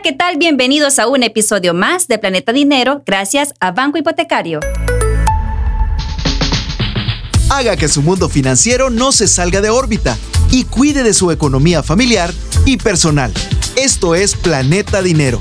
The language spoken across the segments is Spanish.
Hola, ¿qué tal? Bienvenidos a un episodio más de Planeta Dinero gracias a Banco Hipotecario. Haga que su mundo financiero no se salga de órbita y cuide de su economía familiar y personal. Esto es Planeta Dinero.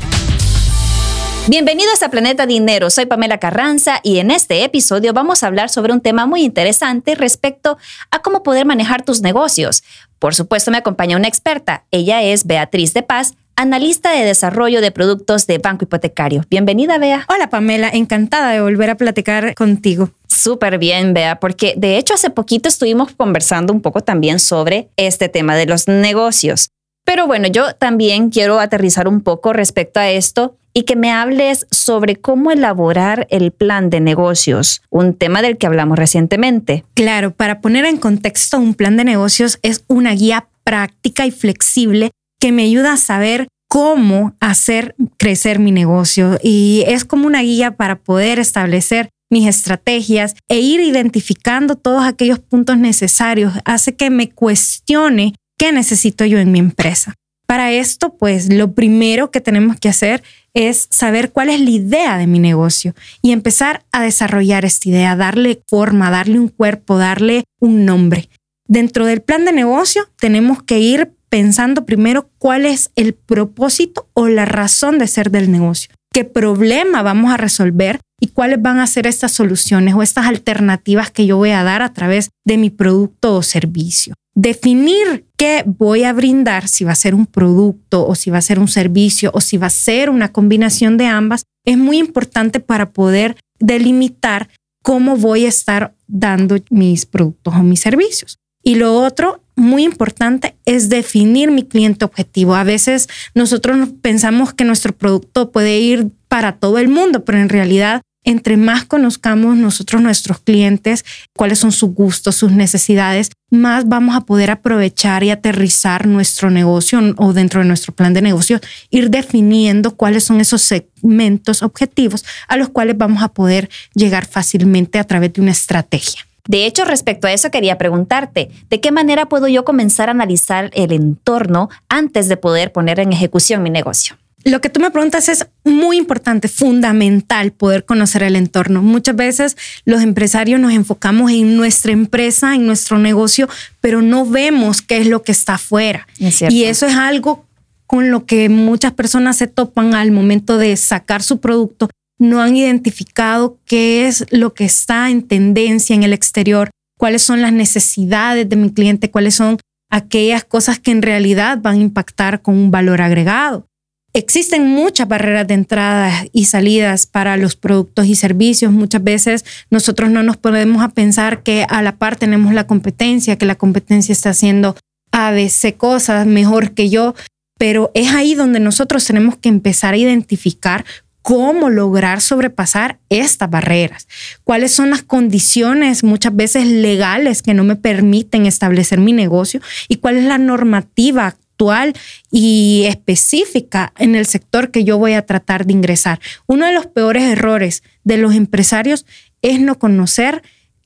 Bienvenidos a Planeta Dinero, soy Pamela Carranza y en este episodio vamos a hablar sobre un tema muy interesante respecto a cómo poder manejar tus negocios. Por supuesto me acompaña una experta, ella es Beatriz de Paz, analista de desarrollo de productos de Banco Hipotecario. Bienvenida, Bea. Hola, Pamela. Encantada de volver a platicar contigo. Súper bien, Bea, porque de hecho hace poquito estuvimos conversando un poco también sobre este tema de los negocios. Pero bueno, yo también quiero aterrizar un poco respecto a esto y que me hables sobre cómo elaborar el plan de negocios, un tema del que hablamos recientemente. Claro, para poner en contexto, un plan de negocios es una guía práctica y flexible que me ayuda a saber cómo hacer crecer mi negocio y es como una guía para poder establecer mis estrategias e ir identificando todos aquellos puntos necesarios. Hace que me cuestione qué necesito yo en mi empresa. Para esto, pues lo primero que tenemos que hacer es saber cuál es la idea de mi negocio y empezar a desarrollar esta idea, darle forma, darle un cuerpo, darle un nombre. Dentro del plan de negocio tenemos que ir pensando primero cuál es el propósito o la razón de ser del negocio, qué problema vamos a resolver y cuáles van a ser estas soluciones o estas alternativas que yo voy a dar a través de mi producto o servicio. Definir qué voy a brindar, si va a ser un producto o si va a ser un servicio o si va a ser una combinación de ambas, es muy importante para poder delimitar cómo voy a estar dando mis productos o mis servicios. Y lo otro muy importante es definir mi cliente objetivo. A veces nosotros pensamos que nuestro producto puede ir para todo el mundo, pero en realidad entre más conozcamos nosotros nuestros clientes, cuáles son sus gustos, sus necesidades, más vamos a poder aprovechar y aterrizar nuestro negocio o dentro de nuestro plan de negocio, ir definiendo cuáles son esos segmentos objetivos a los cuales vamos a poder llegar fácilmente a través de una estrategia. De hecho, respecto a eso quería preguntarte, ¿de qué manera puedo yo comenzar a analizar el entorno antes de poder poner en ejecución mi negocio? Lo que tú me preguntas es muy importante, fundamental poder conocer el entorno. Muchas veces los empresarios nos enfocamos en nuestra empresa, en nuestro negocio, pero no vemos qué es lo que está afuera. y eso es algo con lo que muchas personas se topan al momento de sacar su producto no han identificado qué es lo que está en tendencia en el exterior, cuáles son las necesidades de mi cliente, cuáles son aquellas cosas que en realidad van a impactar con un valor agregado. Existen muchas barreras de entrada y salidas para los productos y servicios. Muchas veces nosotros no nos podemos a pensar que a la par tenemos la competencia, que la competencia está haciendo ABC cosas mejor que yo, pero es ahí donde nosotros tenemos que empezar a identificar cómo lograr sobrepasar estas barreras, cuáles son las condiciones muchas veces legales que no me permiten establecer mi negocio y cuál es la normativa actual y específica en el sector que yo voy a tratar de ingresar. Uno de los peores errores de los empresarios es no conocer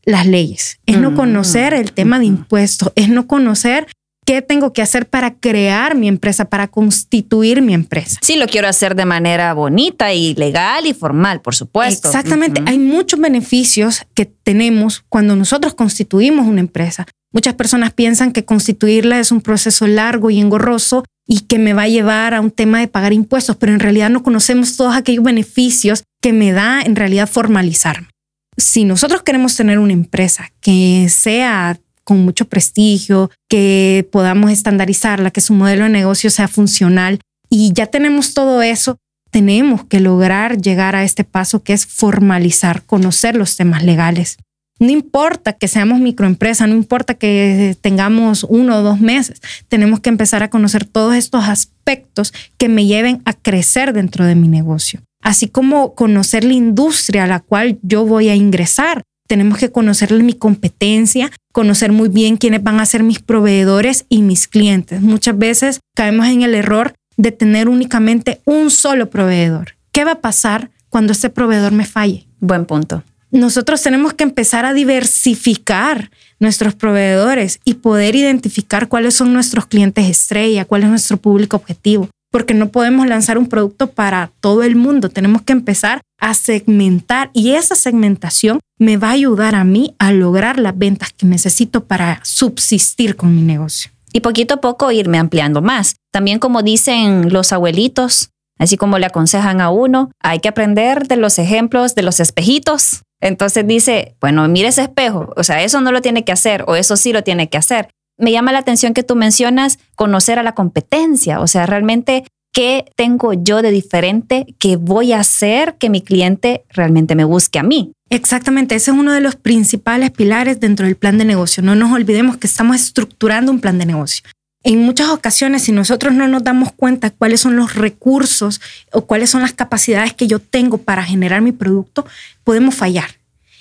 las leyes, es no conocer el tema de impuestos, es no conocer ¿Qué tengo que hacer para crear mi empresa, para constituir mi empresa? Sí, lo quiero hacer de manera bonita y legal y formal, por supuesto. Exactamente. Hay muchos beneficios que tenemos cuando nosotros constituimos una empresa. Muchas personas piensan que constituirla es un proceso largo y engorroso y que me va a llevar a un tema de pagar impuestos, pero en realidad no conocemos todos aquellos beneficios que me da en realidad formalizarme. Si nosotros queremos tener una empresa que sea con mucho prestigio, que podamos estandarizarla, que su modelo de negocio sea funcional. Y ya tenemos todo eso, tenemos que lograr llegar a este paso que es formalizar, conocer los temas legales. No importa que seamos microempresa, no importa que tengamos uno o dos meses, tenemos que empezar a conocer todos estos aspectos que me lleven a crecer dentro de mi negocio, así como conocer la industria a la cual yo voy a ingresar, tenemos que conocer mi competencia, conocer muy bien quiénes van a ser mis proveedores y mis clientes. Muchas veces caemos en el error de tener únicamente un solo proveedor. ¿Qué va a pasar cuando este proveedor me falle? Buen punto. Nosotros tenemos que empezar a diversificar nuestros proveedores y poder identificar cuáles son nuestros clientes estrella, cuál es nuestro público objetivo. Porque no podemos lanzar un producto para todo el mundo. Tenemos que empezar a segmentar y esa segmentación me va a ayudar a mí a lograr las ventas que necesito para subsistir con mi negocio. Y poquito a poco irme ampliando más. También como dicen los abuelitos, así como le aconsejan a uno, hay que aprender de los ejemplos, de los espejitos. Entonces dice, bueno, mire ese espejo, o sea, eso no lo tiene que hacer o eso sí lo tiene que hacer me llama la atención que tú mencionas conocer a la competencia, o sea, realmente qué tengo yo de diferente que voy a hacer que mi cliente realmente me busque a mí. Exactamente, ese es uno de los principales pilares dentro del plan de negocio. No nos olvidemos que estamos estructurando un plan de negocio. En muchas ocasiones, si nosotros no nos damos cuenta cuáles son los recursos o cuáles son las capacidades que yo tengo para generar mi producto, podemos fallar.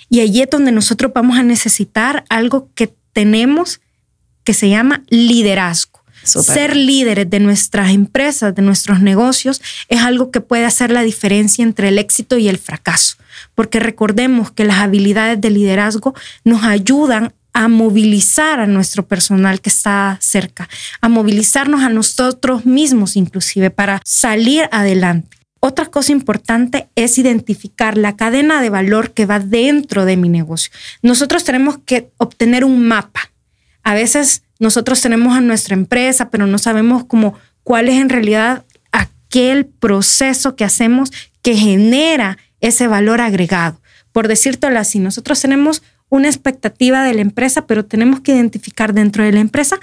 Y allí es donde nosotros vamos a necesitar algo que tenemos que se llama liderazgo. Ser líderes de nuestras empresas, de nuestros negocios, es algo que puede hacer la diferencia entre el éxito y el fracaso, porque recordemos que las habilidades de liderazgo nos ayudan a movilizar a nuestro personal que está cerca, a movilizarnos a nosotros mismos inclusive para salir adelante. Otra cosa importante es identificar la cadena de valor que va dentro de mi negocio. Nosotros tenemos que obtener un mapa a veces nosotros tenemos a nuestra empresa, pero no sabemos cómo, cuál es en realidad aquel proceso que hacemos que genera ese valor agregado. Por decírtelo así, nosotros tenemos una expectativa de la empresa, pero tenemos que identificar dentro de la empresa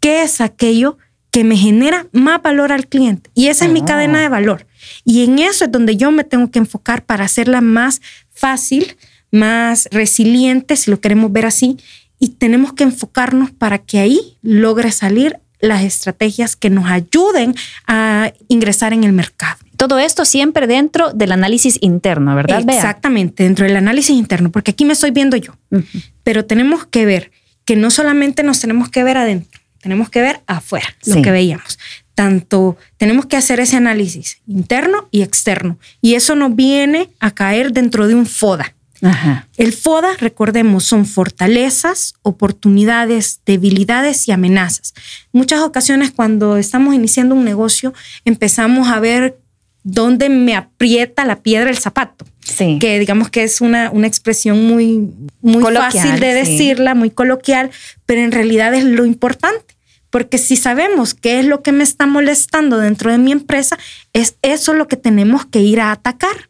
qué es aquello que me genera más valor al cliente. Y esa es mi cadena de valor. Y en eso es donde yo me tengo que enfocar para hacerla más fácil, más resiliente, si lo queremos ver así, y tenemos que enfocarnos para que ahí logre salir las estrategias que nos ayuden a ingresar en el mercado. Todo esto siempre dentro del análisis interno, ¿verdad? Exactamente, dentro del análisis interno, porque aquí me estoy viendo yo, pero tenemos que ver que no solamente nos tenemos que ver adentro, tenemos que ver afuera, lo que veíamos. Tanto tenemos que hacer ese análisis interno y externo, y eso nos viene a caer dentro de un FODA. El FODA, recordemos, son fortalezas, oportunidades, debilidades y amenazas. Muchas ocasiones cuando estamos iniciando un negocio empezamos a ver dónde me aprieta la piedra el zapato. Sí. Que digamos que es una, una expresión muy, muy fácil de decirla, muy coloquial, pero en realidad es lo importante. Porque si sabemos qué es lo que me está molestando dentro de mi empresa, es eso lo que tenemos que ir a atacar.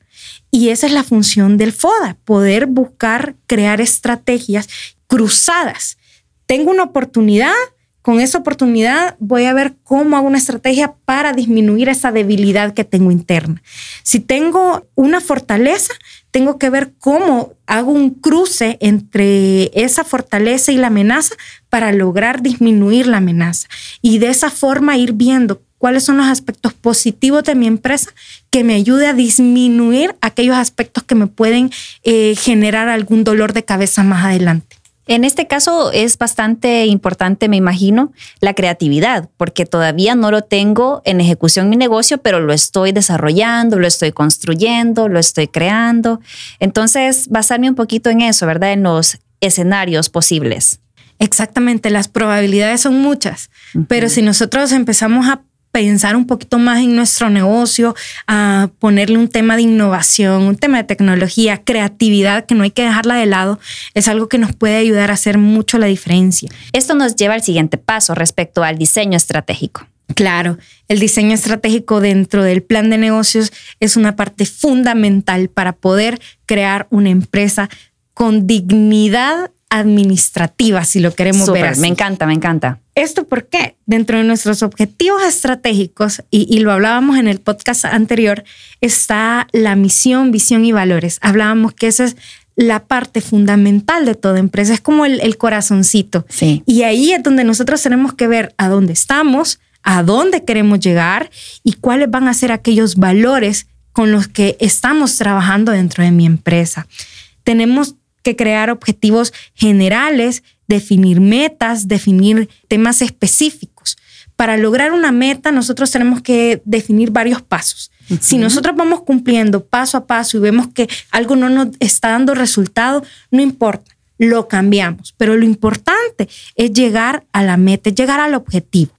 Y esa es la función del FODA, poder buscar crear estrategias cruzadas. Tengo una oportunidad, con esa oportunidad voy a ver cómo hago una estrategia para disminuir esa debilidad que tengo interna. Si tengo una fortaleza, tengo que ver cómo hago un cruce entre esa fortaleza y la amenaza para lograr disminuir la amenaza. Y de esa forma ir viendo cuáles son los aspectos positivos de mi empresa que me ayude a disminuir aquellos aspectos que me pueden eh, generar algún dolor de cabeza más adelante. En este caso es bastante importante, me imagino, la creatividad, porque todavía no lo tengo en ejecución mi negocio, pero lo estoy desarrollando, lo estoy construyendo, lo estoy creando. Entonces, basarme un poquito en eso, ¿verdad? En los escenarios posibles. Exactamente, las probabilidades son muchas, pero si nosotros empezamos a pensar un poquito más en nuestro negocio, a ponerle un tema de innovación, un tema de tecnología, creatividad, que no hay que dejarla de lado, es algo que nos puede ayudar a hacer mucho la diferencia. Esto nos lleva al siguiente paso respecto al diseño estratégico. Claro, el diseño estratégico dentro del plan de negocios es una parte fundamental para poder crear una empresa con dignidad administrativa, si lo queremos ver Me encanta, me encanta. ¿Esto por qué? Dentro de nuestros objetivos estratégicos, y, lo hablábamos en el podcast anterior, está la misión, visión y valores. Hablábamos que esa es la parte fundamental de toda empresa, es como el, corazoncito. Sí. Y ahí es donde nosotros tenemos que ver a dónde estamos, a dónde queremos llegar y cuáles van a ser aquellos valores con los que estamos trabajando dentro de mi empresa. Tenemos que crear objetivos generales definir metas, definir temas específicos. Para lograr una meta, nosotros tenemos que definir varios pasos. Si nosotros vamos cumpliendo paso a paso y vemos que algo no nos está dando resultado, no importa, lo cambiamos. Pero lo importante es llegar a la meta, llegar al objetivo.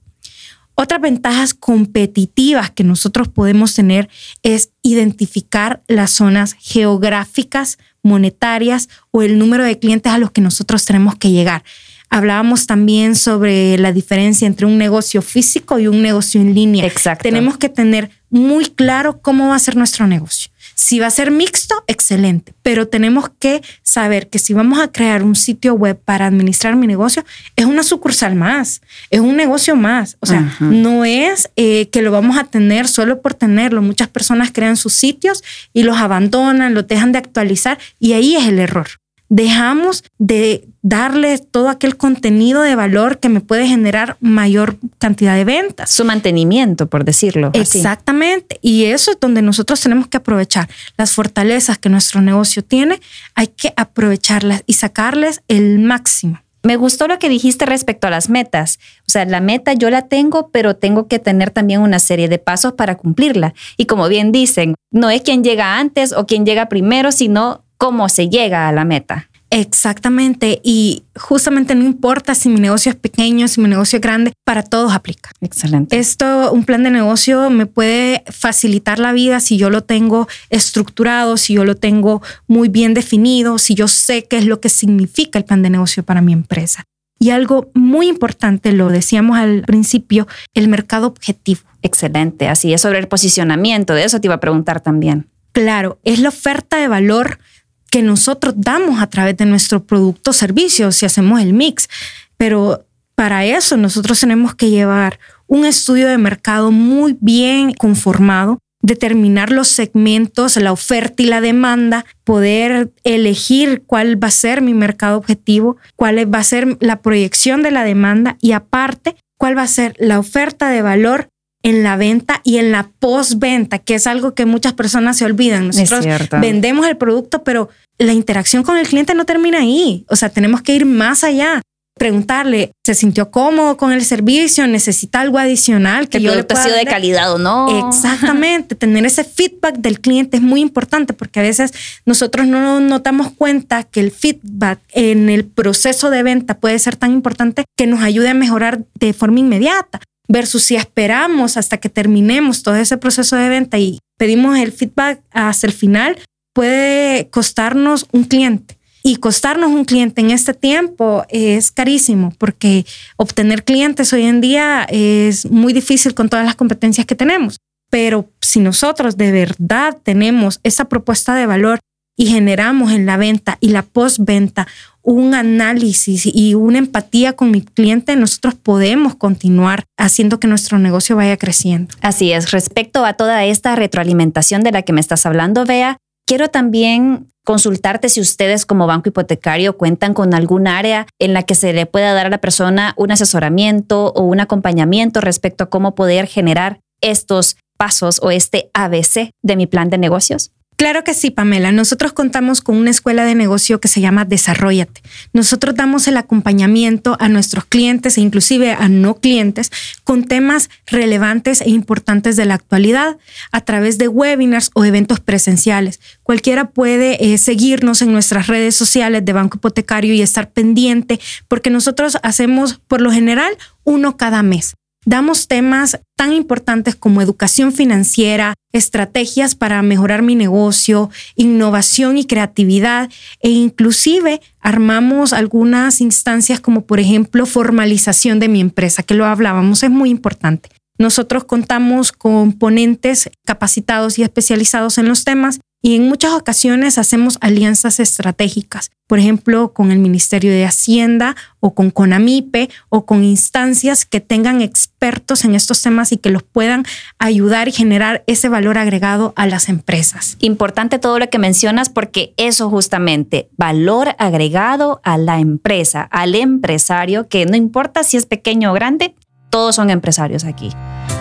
Otras ventajas competitivas que nosotros podemos tener es identificar las zonas geográficas, monetarias o el número de clientes a los que nosotros tenemos que llegar. Hablábamos también sobre la diferencia entre un negocio físico y un negocio en línea. Exacto. Tenemos que tener muy claro cómo va a ser nuestro negocio. Si va a ser mixto, excelente, pero tenemos que saber que si vamos a crear un sitio web para administrar mi negocio, es una sucursal más, es un negocio más. O sea, no es eh, que lo vamos a tener solo por tenerlo. Muchas personas crean sus sitios y los abandonan, los dejan de actualizar y ahí es el error dejamos de darle todo aquel contenido de valor que me puede generar mayor cantidad de ventas. Su mantenimiento, por decirlo. Exactamente. Y eso es donde nosotros tenemos que aprovechar las fortalezas que nuestro negocio tiene. Hay que aprovecharlas y sacarles el máximo. Me gustó lo que dijiste respecto a las metas. O sea, la meta yo la tengo, pero tengo que tener también una serie de pasos para cumplirla. Y como bien dicen, no es quien llega antes o quien llega primero, sino cómo se llega a la meta. Exactamente. Y justamente no importa si mi negocio es pequeño, si mi negocio es grande, para todos aplica. Excelente. Esto, un plan de negocio me puede facilitar la vida si yo lo tengo estructurado, si yo lo tengo muy bien definido, si yo sé qué es lo que significa el plan de negocio para mi empresa. Y algo muy importante, lo decíamos al principio, el mercado objetivo. Excelente. Así es sobre el posicionamiento. De eso te iba a preguntar también. Claro, es la oferta de valor que nosotros damos a través de nuestro producto o servicio si hacemos el mix. Pero para eso nosotros tenemos que llevar un estudio de mercado muy bien conformado, determinar los segmentos, la oferta y la demanda, poder elegir cuál va a ser mi mercado objetivo, cuál va a ser la proyección de la demanda y aparte cuál va a ser la oferta de valor en la venta y en la postventa, que es algo que muchas personas se olvidan. Nosotros vendemos el producto, pero la interacción con el cliente no termina ahí. O sea, tenemos que ir más allá. Preguntarle, ¿se sintió cómodo con el servicio? ¿Necesita algo adicional? Que el yo producto ha sido de calidad o no. Exactamente. Tener ese feedback del cliente es muy importante porque a veces nosotros no nos damos cuenta que el feedback en el proceso de venta puede ser tan importante que nos ayude a mejorar de forma inmediata versus si esperamos hasta que terminemos todo ese proceso de venta y pedimos el feedback hasta el final, puede costarnos un cliente. Y costarnos un cliente en este tiempo es carísimo porque obtener clientes hoy en día es muy difícil con todas las competencias que tenemos. Pero si nosotros de verdad tenemos esa propuesta de valor y generamos en la venta y la postventa un análisis y una empatía con mi cliente, nosotros podemos continuar haciendo que nuestro negocio vaya creciendo. Así es. Respecto a toda esta retroalimentación de la que me estás hablando, Bea, quiero también consultarte si ustedes como banco hipotecario cuentan con algún área en la que se le pueda dar a la persona un asesoramiento o un acompañamiento respecto a cómo poder generar estos pasos o este ABC de mi plan de negocios. Claro que sí, Pamela. Nosotros contamos con una escuela de negocio que se llama Desarrollate. Nosotros damos el acompañamiento a nuestros clientes e inclusive a no clientes con temas relevantes e importantes de la actualidad a través de webinars o eventos presenciales. Cualquiera puede eh, seguirnos en nuestras redes sociales de Banco Hipotecario y estar pendiente porque nosotros hacemos por lo general uno cada mes. Damos temas tan importantes como educación financiera, estrategias para mejorar mi negocio, innovación y creatividad e inclusive armamos algunas instancias como por ejemplo formalización de mi empresa, que lo hablábamos, es muy importante. Nosotros contamos con ponentes capacitados y especializados en los temas y en muchas ocasiones hacemos alianzas estratégicas, por ejemplo, con el Ministerio de Hacienda o con CONAMIPE o con instancias que tengan expertos en estos temas y que los puedan ayudar y generar ese valor agregado a las empresas. Importante todo lo que mencionas porque eso justamente, valor agregado a la empresa, al empresario, que no importa si es pequeño o grande, todos son empresarios aquí.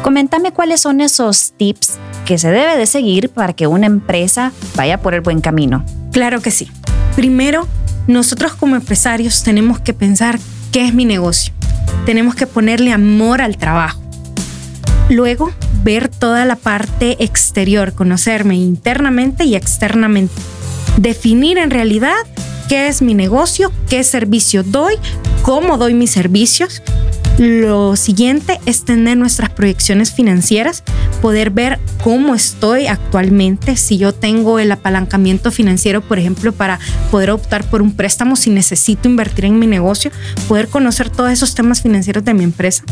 Coméntame cuáles son esos tips que se debe de seguir para que una empresa vaya por el buen camino. Claro que sí. Primero, nosotros como empresarios tenemos que pensar qué es mi negocio. Tenemos que ponerle amor al trabajo. Luego, ver toda la parte exterior, conocerme internamente y externamente. Definir en realidad qué es mi negocio, qué servicio doy, cómo doy mis servicios Lo siguiente es tener nuestras proyecciones financieras, poder ver cómo estoy actualmente, si yo tengo el apalancamiento financiero, por ejemplo, para poder optar por un préstamo, si necesito invertir en mi negocio, poder conocer todos esos temas financieros de mi empresa,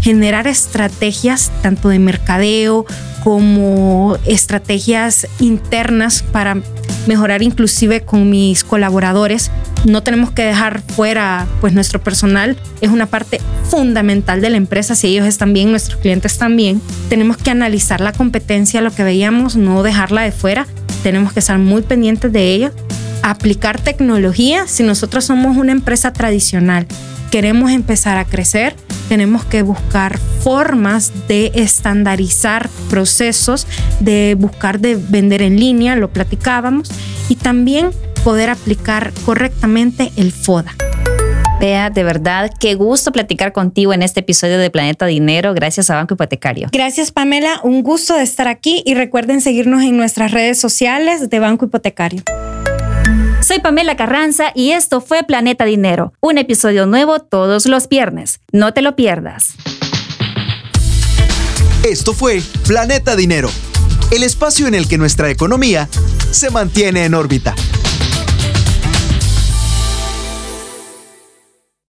generar estrategias tanto de mercadeo como estrategias internas para mejorar inclusive con mis colaboradores. No tenemos que dejar fuera pues nuestro personal, es una parte fundamental de la empresa, si ellos están bien, nuestros clientes también. Tenemos que analizar la competencia, lo que veíamos, no dejarla de fuera, tenemos que estar muy pendientes de ella, aplicar tecnología. Si nosotros somos una empresa tradicional queremos empezar a crecer, tenemos que buscar formas de estandarizar procesos, de buscar de vender en línea, lo platicábamos, y también poder aplicar correctamente el FODA. Vea, de verdad, qué gusto platicar contigo en este episodio de Planeta Dinero, gracias a Banco Hipotecario. Gracias, Pamela, un gusto de estar aquí y recuerden seguirnos en nuestras redes sociales de Banco Hipotecario. Soy Pamela Carranza y esto fue Planeta Dinero, un episodio nuevo todos los viernes. No te lo pierdas. Esto fue Planeta Dinero, el espacio en el que nuestra economía se mantiene en órbita.